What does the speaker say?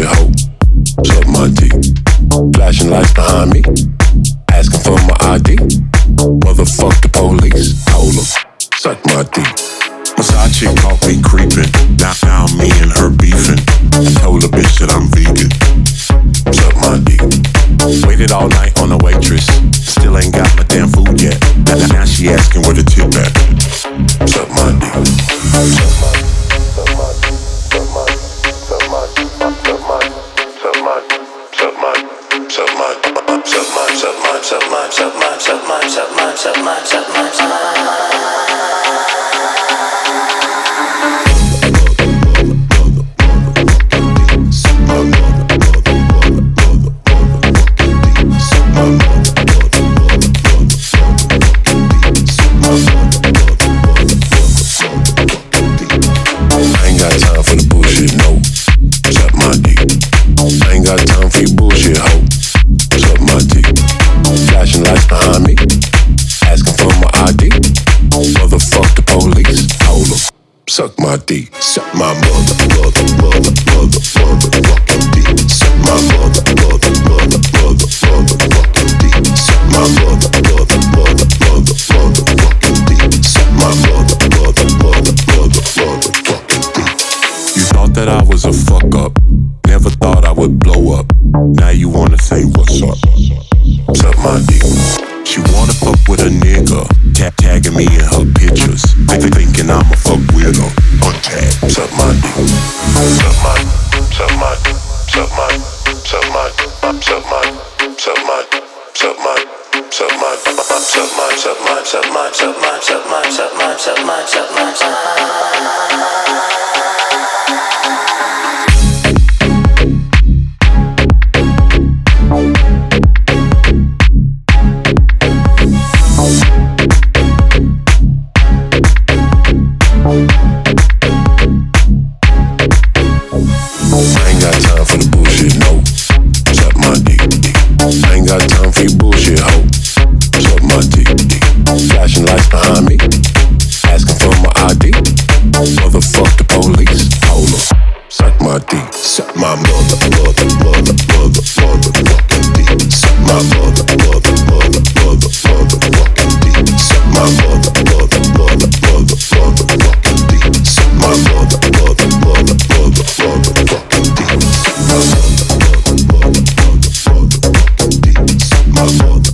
Nigga, hoe, suck my dick. Flashing lights behind me, asking for my ID. Motherfuck the police, hold up. suck my dick. Massage chick caught me creeping. Now found me and her beefing. Told the bitch that I'm vegan. Suck my dick. Waited all night on a waitress. Still ain't got my damn food yet. Now, now she asking where the tip at. Suck my dick. My my mother, mother, mother, mother, mother, fucking D. My mother, mother, mother, mother, mother, fucking D. My mother, mother, mother, mother, mother, my mother, mother, mother, mother, mother. You thought that I was a fuck up. Never thought I would blow up. Now you wanna say what's up? march up march up march up march up march up march up. My mother, mother, mother, mother, mother, fucking dick. My mother, mother, mother, mother, mother, fucking dick. My mother, mother, mother, mother, mother, fucking dick. My mother, mother, mother, mother, mother, fucking dick. My mother.